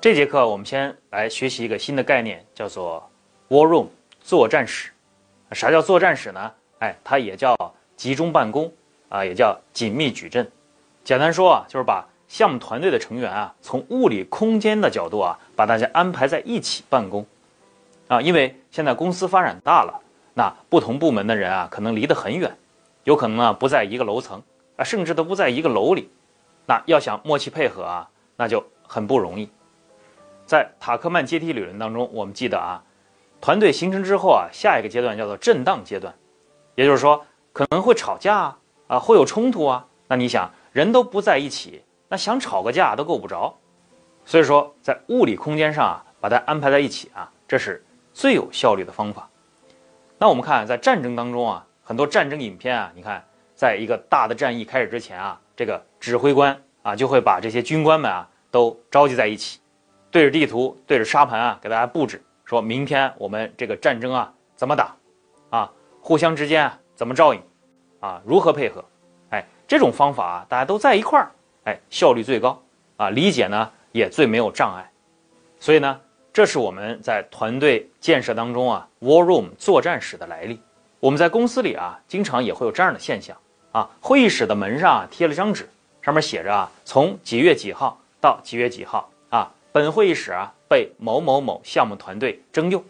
这节课我们先来学习一个新的概念，叫做 “war room” 作战室。啥叫作战室呢？哎，它也叫集中办公啊，也叫紧密矩阵。简单说啊，就是把项目团队的成员啊，从物理空间的角度啊，把大家安排在一起办公啊。因为现在公司发展大了，那不同部门的人啊，可能离得很远，有可能呢不在一个楼层啊，甚至都不在一个楼里。那要想默契配合啊，那就很不容易。在塔克曼阶梯理论当中，我们记得啊，团队形成之后啊，下一个阶段叫做震荡阶段，也就是说可能会吵架啊，啊会有冲突啊。那你想，人都不在一起，那想吵个架都够不着。所以说，在物理空间上啊，把它安排在一起啊，这是最有效率的方法。那我们看在战争当中啊，很多战争影片啊，你看，在一个大的战役开始之前啊。这个指挥官啊，就会把这些军官们啊都召集在一起，对着地图，对着沙盘啊，给大家布置，说明天我们这个战争啊怎么打，啊，互相之间啊怎么照应，啊，如何配合，哎，这种方法啊，大家都在一块儿，哎，效率最高，啊，理解呢也最没有障碍，所以呢，这是我们在团队建设当中啊，war room 作战室的来历。我们在公司里啊，经常也会有这样的现象。啊，会议室的门上啊贴了张纸，上面写着啊，从几月几号到几月几号，本会议室啊被某某某项目团队征用，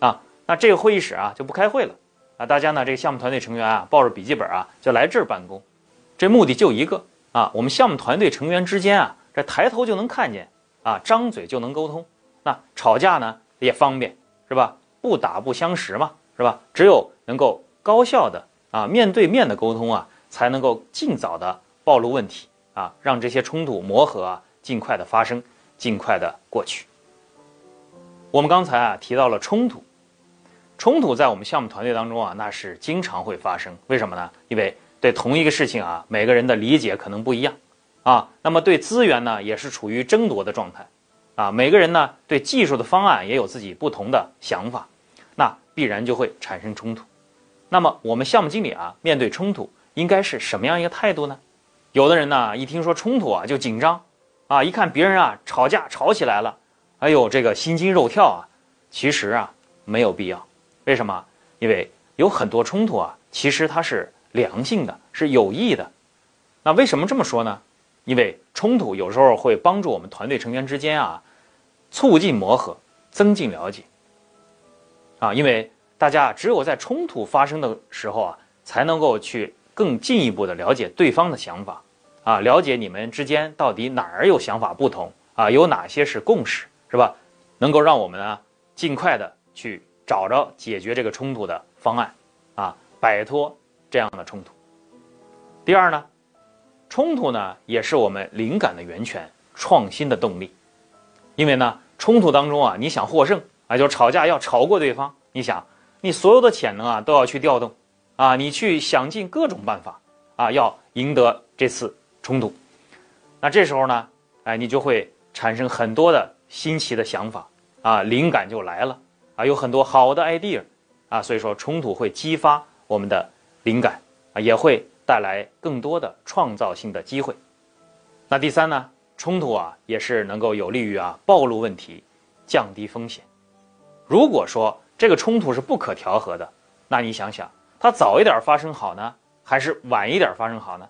啊，那这个会议室啊就不开会了啊，大家呢这个项目团队成员啊抱着笔记本啊就来这儿办公，这目的就一个啊，我们项目团队成员之间啊这抬头就能看见啊，张嘴就能沟通，那吵架呢也方便是吧？不打不相识嘛是吧？只有能够高效的。啊，面对面的沟通啊，才能够尽早的暴露问题啊，让这些冲突磨合啊尽快的发生，尽快的过去。我们刚才啊提到了冲突，冲突在我们项目团队当中啊，那是经常会发生。为什么呢？因为对同一个事情啊，每个人的理解可能不一样啊。那么对资源呢，也是处于争夺的状态啊。每个人呢，对技术的方案也有自己不同的想法，那必然就会产生冲突。那么我们项目经理啊，面对冲突应该是什么样一个态度呢？有的人呢，一听说冲突啊就紧张，啊，一看别人啊吵架吵起来了，哎呦，这个心惊肉跳啊。其实啊没有必要，为什么？因为有很多冲突啊，其实它是良性的，是有益的。那为什么这么说呢？因为冲突有时候会帮助我们团队成员之间啊，促进磨合，增进了解。啊，因为。大家只有在冲突发生的时候啊，才能够去更进一步的了解对方的想法，啊，了解你们之间到底哪儿有想法不同啊，有哪些是共识，是吧？能够让我们呢尽快的去找着解决这个冲突的方案，啊，摆脱这样的冲突。第二呢，冲突呢也是我们灵感的源泉、创新的动力，因为呢冲突当中啊，你想获胜啊，就吵架要吵过对方，你想。你所有的潜能啊都要去调动，啊，你去想尽各种办法，啊，要赢得这次冲突。那这时候呢，哎，你就会产生很多的新奇的想法，啊，灵感就来了，啊，有很多好的 idea，啊，所以说冲突会激发我们的灵感，啊，也会带来更多的创造性的机会。那第三呢，冲突啊也是能够有利于啊暴露问题，降低风险。如果说，这个冲突是不可调和的，那你想想，它早一点发生好呢，还是晚一点发生好呢？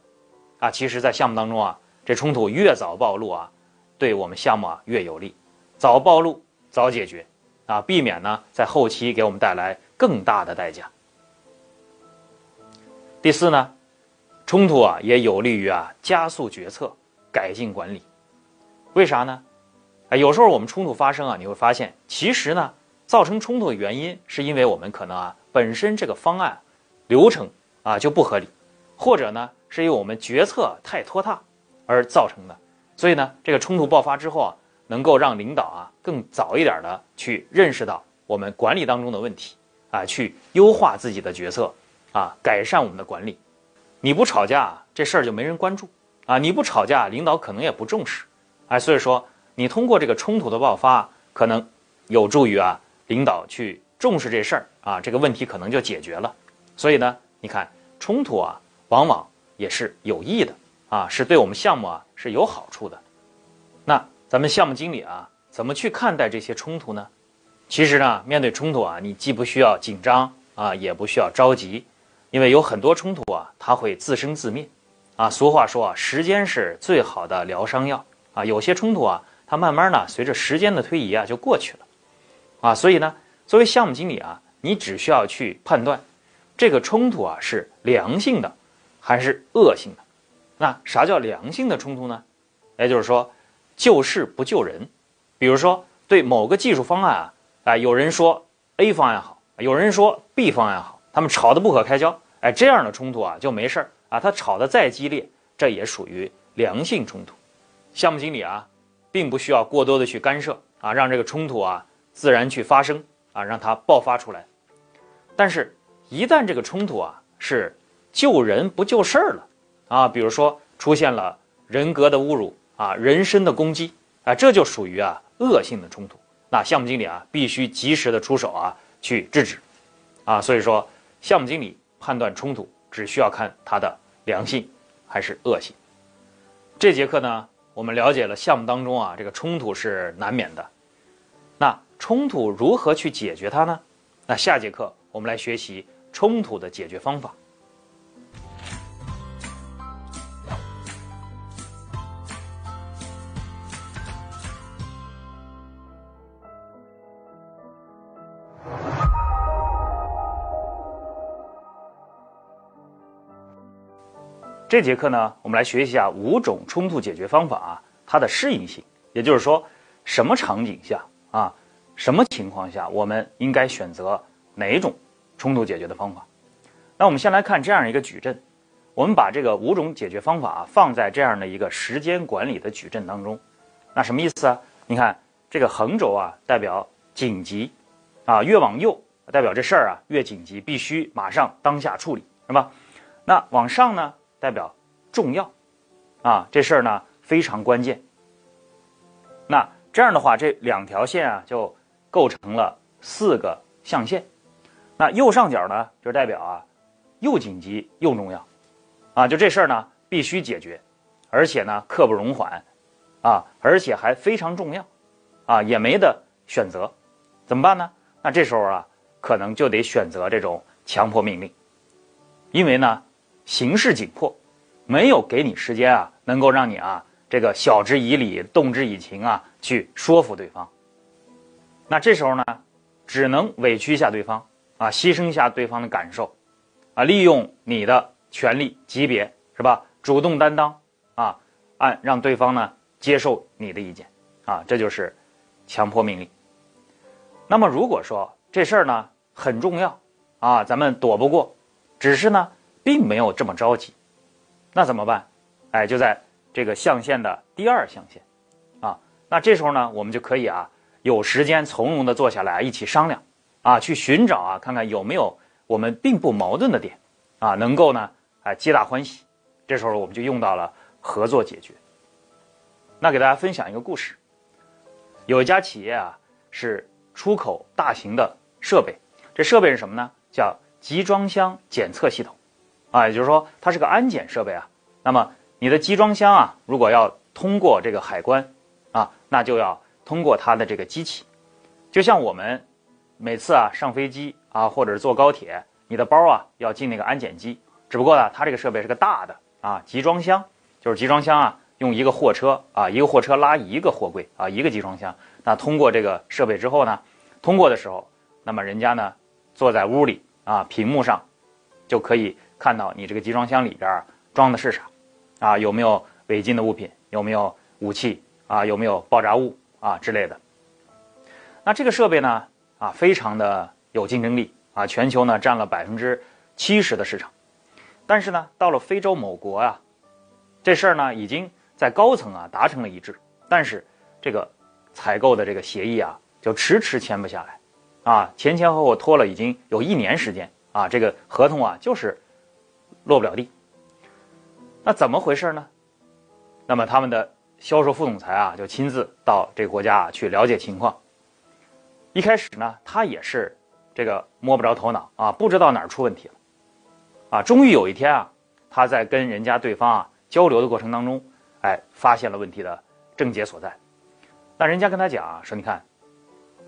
啊，其实，在项目当中啊，这冲突越早暴露啊，对我们项目啊越有利，早暴露早解决，啊，避免呢在后期给我们带来更大的代价。第四呢，冲突啊也有利于啊加速决策，改进管理。为啥呢？啊，有时候我们冲突发生啊，你会发现，其实呢。造成冲突的原因，是因为我们可能啊本身这个方案流程啊就不合理，或者呢是因为我们决策太拖沓而造成的。所以呢，这个冲突爆发之后啊，能够让领导啊更早一点的去认识到我们管理当中的问题啊，去优化自己的决策啊，改善我们的管理。你不吵架，这事儿就没人关注啊；你不吵架，领导可能也不重视。哎，所以说你通过这个冲突的爆发，可能有助于啊。领导去重视这事儿啊，这个问题可能就解决了。所以呢，你看冲突啊，往往也是有益的啊，是对我们项目啊是有好处的。那咱们项目经理啊，怎么去看待这些冲突呢？其实呢，面对冲突啊，你既不需要紧张啊，也不需要着急，因为有很多冲突啊，它会自生自灭。啊，俗话说啊，时间是最好的疗伤药啊。有些冲突啊，它慢慢呢，随着时间的推移啊，就过去了。啊，所以呢，作为项目经理啊，你只需要去判断，这个冲突啊是良性的，还是恶性的。那啥叫良性的冲突呢？也就是说，救事不救人。比如说，对某个技术方案啊，啊，有人说 A 方案好，有人说 B 方案好，他们吵得不可开交。哎，这样的冲突啊，就没事儿。啊，他吵得再激烈，这也属于良性冲突。项目经理啊，并不需要过多的去干涉啊，让这个冲突啊自然去发生啊，让它爆发出来。但是，一旦这个冲突啊是救人不救事儿了啊，比如说出现了人格的侮辱啊、人身的攻击啊，这就属于啊恶性的冲突。那项目经理啊，必须及时的出手啊，去制止啊。所以说，项目经理判断冲突只需要看他的。良性还是恶性？这节课呢，我们了解了项目当中啊，这个冲突是难免的。那冲突如何去解决它呢？那下节课我们来学习冲突的解决方法。这节课呢，我们来学习一下五种冲突解决方法啊，它的适应性，也就是说，什么场景下啊，什么情况下，我们应该选择哪种冲突解决的方法？那我们先来看这样一个矩阵，我们把这个五种解决方法啊放在这样的一个时间管理的矩阵当中，那什么意思啊？你看这个横轴啊，代表紧急，啊，越往右代表这事儿啊越紧急，必须马上当下处理，是吧？那往上呢？代表重要，啊，这事儿呢非常关键。那这样的话，这两条线啊就构成了四个象限。那右上角呢，就代表啊又紧急又重要，啊，就这事儿呢必须解决，而且呢刻不容缓，啊，而且还非常重要，啊，也没得选择，怎么办呢？那这时候啊，可能就得选择这种强迫命令，因为呢。形势紧迫，没有给你时间啊，能够让你啊这个晓之以理、动之以情啊，去说服对方。那这时候呢，只能委屈一下对方啊，牺牲一下对方的感受，啊，利用你的权力级别是吧？主动担当啊，按让对方呢接受你的意见啊，这就是强迫命令。那么如果说这事儿呢很重要啊，咱们躲不过，只是呢。并没有这么着急，那怎么办？哎，就在这个象限的第二象限，啊，那这时候呢，我们就可以啊，有时间从容的坐下来一起商量，啊，去寻找啊，看看有没有我们并不矛盾的点，啊，能够呢，哎，皆大欢喜。这时候我们就用到了合作解决。那给大家分享一个故事，有一家企业啊，是出口大型的设备，这设备是什么呢？叫集装箱检测系统。啊，也就是说，它是个安检设备啊。那么你的集装箱啊，如果要通过这个海关啊，那就要通过它的这个机器。就像我们每次啊上飞机啊，或者是坐高铁，你的包啊要进那个安检机。只不过呢，它这个设备是个大的啊，集装箱就是集装箱啊，用一个货车啊，一个货车拉一个货柜啊，一个集装箱。那通过这个设备之后呢，通过的时候，那么人家呢坐在屋里啊，屏幕上就可以。看到你这个集装箱里边装的是啥，啊，有没有违禁的物品，有没有武器啊，有没有爆炸物啊之类的。那这个设备呢，啊，非常的有竞争力啊，全球呢占了百分之七十的市场。但是呢，到了非洲某国啊，这事儿呢已经在高层啊达成了一致，但是这个采购的这个协议啊就迟迟签不下来，啊，前前后后拖了已经有一年时间啊，这个合同啊就是。落不了地，那怎么回事呢？那么他们的销售副总裁啊，就亲自到这个国家啊去了解情况。一开始呢，他也是这个摸不着头脑啊，不知道哪儿出问题了，啊，终于有一天啊，他在跟人家对方啊交流的过程当中，哎，发现了问题的症结所在。那人家跟他讲啊，说你看，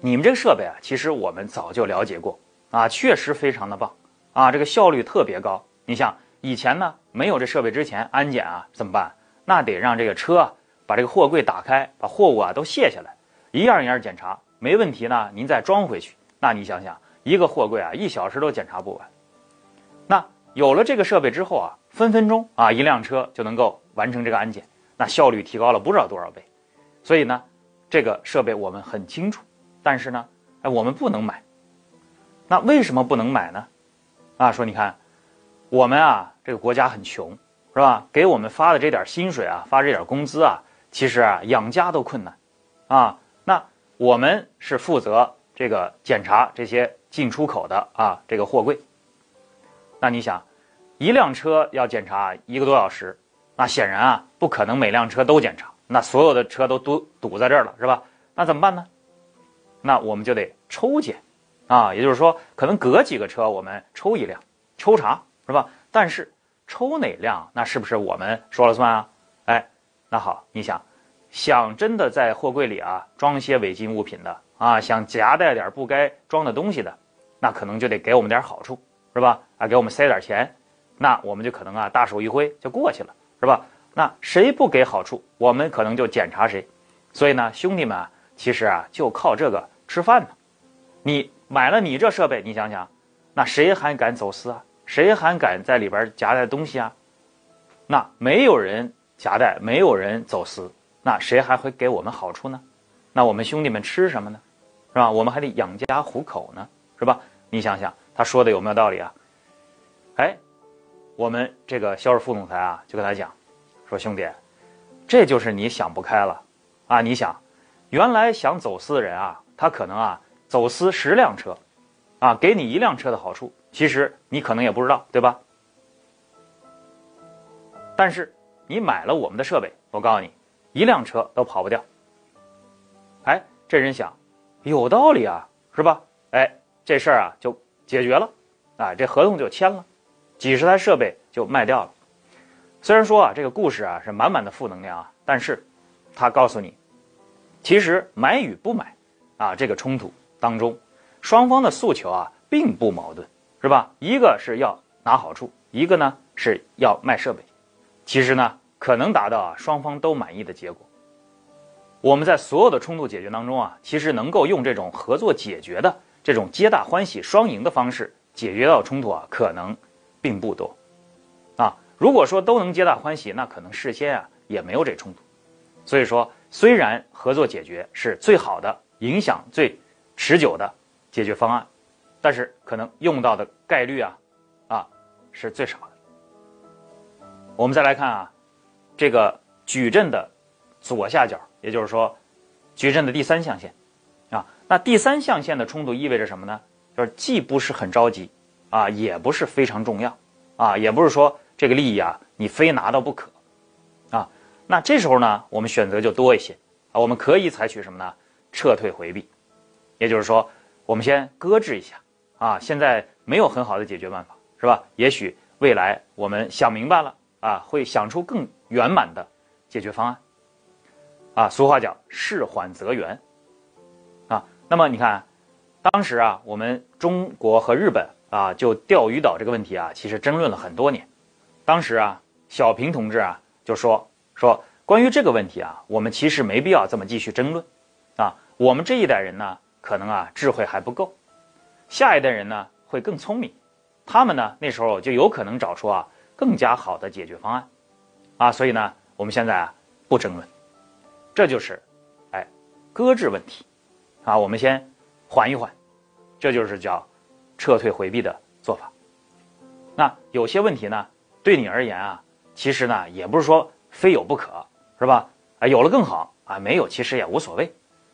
你们这个设备啊，其实我们早就了解过啊，确实非常的棒啊，这个效率特别高。你像以前呢，没有这设备之前，安检啊怎么办？那得让这个车把这个货柜打开，把货物啊都卸下来，一样一样检查，没问题呢，您再装回去。那你想想，一个货柜啊，一小时都检查不完。那有了这个设备之后啊，分分钟啊，一辆车就能够完成这个安检，那效率提高了不知道多少倍。所以呢，这个设备我们很清楚，但是呢，哎，我们不能买。那为什么不能买呢？啊，说你看，我们啊，这个国家很穷，是吧？给我们发的这点薪水啊，发这点工资啊，其实啊，养家都困难，啊，那我们是负责这个检查这些进出口的啊，这个货柜。那你想，一辆车要检查一个多小时，那显然啊，不可能每辆车都检查，那所有的车都堵堵在这儿了，是吧？那怎么办呢？那我们就得抽检，啊，也就是说，可能隔几个车我们抽一辆，抽查，是吧？但是抽哪辆，那是不是我们说了算啊？哎，那好，你想，想真的在货柜里啊装些违禁物品的啊，想夹带点不该装的东西的，那可能就得给我们点好处。是吧？啊，给我们塞点钱，那我们就可能啊大手一挥就过去了，是吧？那谁不给好处，我们可能就检查谁。所以呢，兄弟们啊，其实啊就靠这个吃饭呢。你买了你这设备，你想想，那谁还敢走私啊？谁还敢在里边夹带东西啊？那没有人夹带，没有人走私，那谁还会给我们好处呢？那我们兄弟们吃什么呢？是吧？我们还得养家糊口呢，是吧？你想想。他说的有没有道理啊？哎，我们这个肖尔副总裁啊，就跟他讲，说兄弟，这就是你想不开了啊！你想，原来想走私的人啊，他可能啊走私十辆车，啊给你一辆车的好处，其实你可能也不知道，对吧？但是你买了我们的设备，我告诉你，一辆车都跑不掉。哎，这人想，有道理啊，是吧？哎，这事儿啊就。解决了，啊，这合同就签了，几十台设备就卖掉了。虽然说啊，这个故事啊是满满的负能量啊，但是，他告诉你，其实买与不买，啊，这个冲突当中，双方的诉求啊并不矛盾，是吧？一个是要拿好处，一个呢是要卖设备，其实呢可能达到啊双方都满意的结果。我们在所有的冲突解决当中啊，其实能够用这种合作解决的。这种皆大欢喜、双赢的方式解决到冲突啊，可能并不多啊。如果说都能皆大欢喜，那可能事先啊也没有这冲突。所以说，虽然合作解决是最好的、影响最持久的解决方案，但是可能用到的概率啊啊是最少的。我们再来看啊，这个矩阵的左下角，也就是说矩阵的第三象限啊。那第三象限的冲突意味着什么呢？就是既不是很着急，啊，也不是非常重要，啊，也不是说这个利益啊你非拿到不可，啊，那这时候呢，我们选择就多一些，啊，我们可以采取什么呢？撤退回避，也就是说，我们先搁置一下，啊，现在没有很好的解决办法，是吧？也许未来我们想明白了，啊，会想出更圆满的解决方案，啊，俗话讲事缓则圆。啊那么你看，当时啊，我们中国和日本啊，就钓鱼岛这个问题啊，其实争论了很多年。当时啊，小平同志啊就说说关于这个问题啊，我们其实没必要这么继续争论，啊，我们这一代人呢，可能啊智慧还不够，下一代人呢会更聪明，他们呢那时候就有可能找出啊更加好的解决方案，啊，所以呢，我们现在啊不争论，这就是，哎，搁置问题。啊，我们先缓一缓，这就是叫撤退回避的做法。那有些问题呢，对你而言啊，其实呢也不是说非有不可，是吧？啊，有了更好啊，没有其实也无所谓。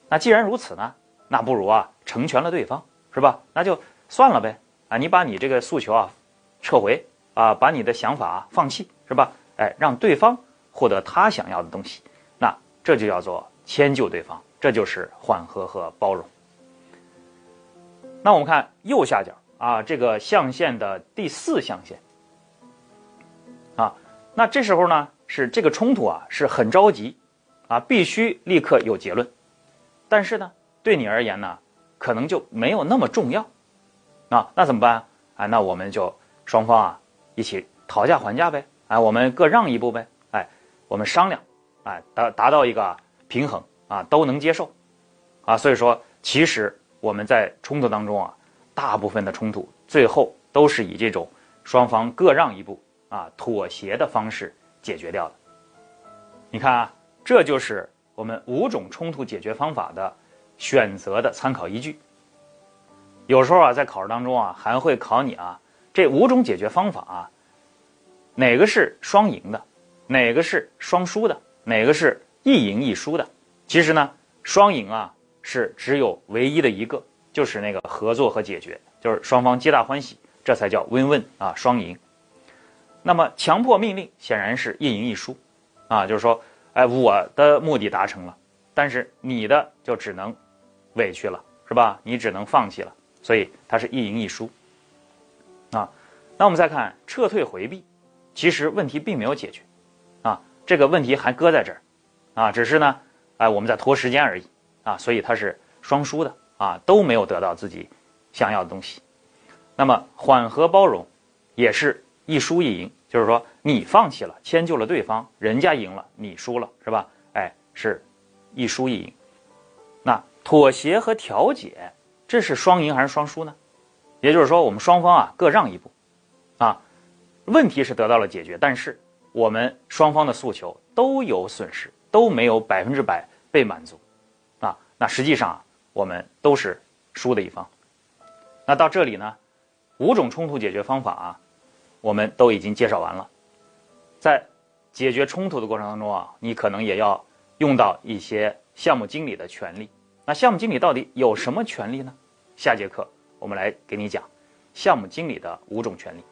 那既然如此呢，那不如啊成全了对方，是吧？那就算了呗。啊，你把你这个诉求啊撤回啊，把你的想法放弃，是吧？哎，让对方获得他想要的东西，那这就叫做迁就对方。这就是缓和和包容。那我们看右下角啊，这个象限的第四象限啊，那这时候呢是这个冲突啊是很着急啊，必须立刻有结论。但是呢，对你而言呢，可能就没有那么重要，啊，那怎么办啊？那我们就双方啊一起讨价还价呗，啊，我们各让一步呗，哎，我们商量，哎，达达到一个平衡啊，都能接受，啊，所以说其实我们在冲突当中啊，大部分的冲突最后都是以这种双方各让一步啊妥协的方式解决掉的。你看啊，这就是我们五种冲突解决方法的选择的参考依据。有时候啊，在考试当中啊，还会考你啊，这五种解决方法啊，哪个是双赢的，哪个是双输的，哪个是一赢一输的？其实呢，双赢啊是只有唯一的一个，就是那个合作和解决，就是双方皆大欢喜，这才叫 win-win 啊，双赢。那么强迫命令显然是一赢一输。啊，就是说，哎，我的目的达成了，但是你的就只能委屈了，是吧？你只能放弃了，所以它是一赢一输。啊，那我们再看撤退回避，其实问题并没有解决，啊，这个问题还搁在这儿，啊，只是呢，哎，我们在拖时间而已，啊，所以它是双输的，啊，都没有得到自己想要的东西。那么缓和包容，也是一输一赢。就是说，你放弃了，迁就了对方，人家赢了，你输了，是吧？哎，是一输一赢。妥协和调解，这是双赢还是双输呢？也就是说，我们双方啊各让一步，啊，问题是得到了解决，但是我们双方的诉求都有损失，都没有百分之百被满足，啊，那实际上，我们都是输的一方。那到这里呢，五种冲突解决方法啊。我们都已经介绍完了，在解决冲突的过程当中啊，你可能也要用到一些项目经理的权利。那项目经理到底有什么权利呢？下节课我们来给你讲项目经理的五种权利。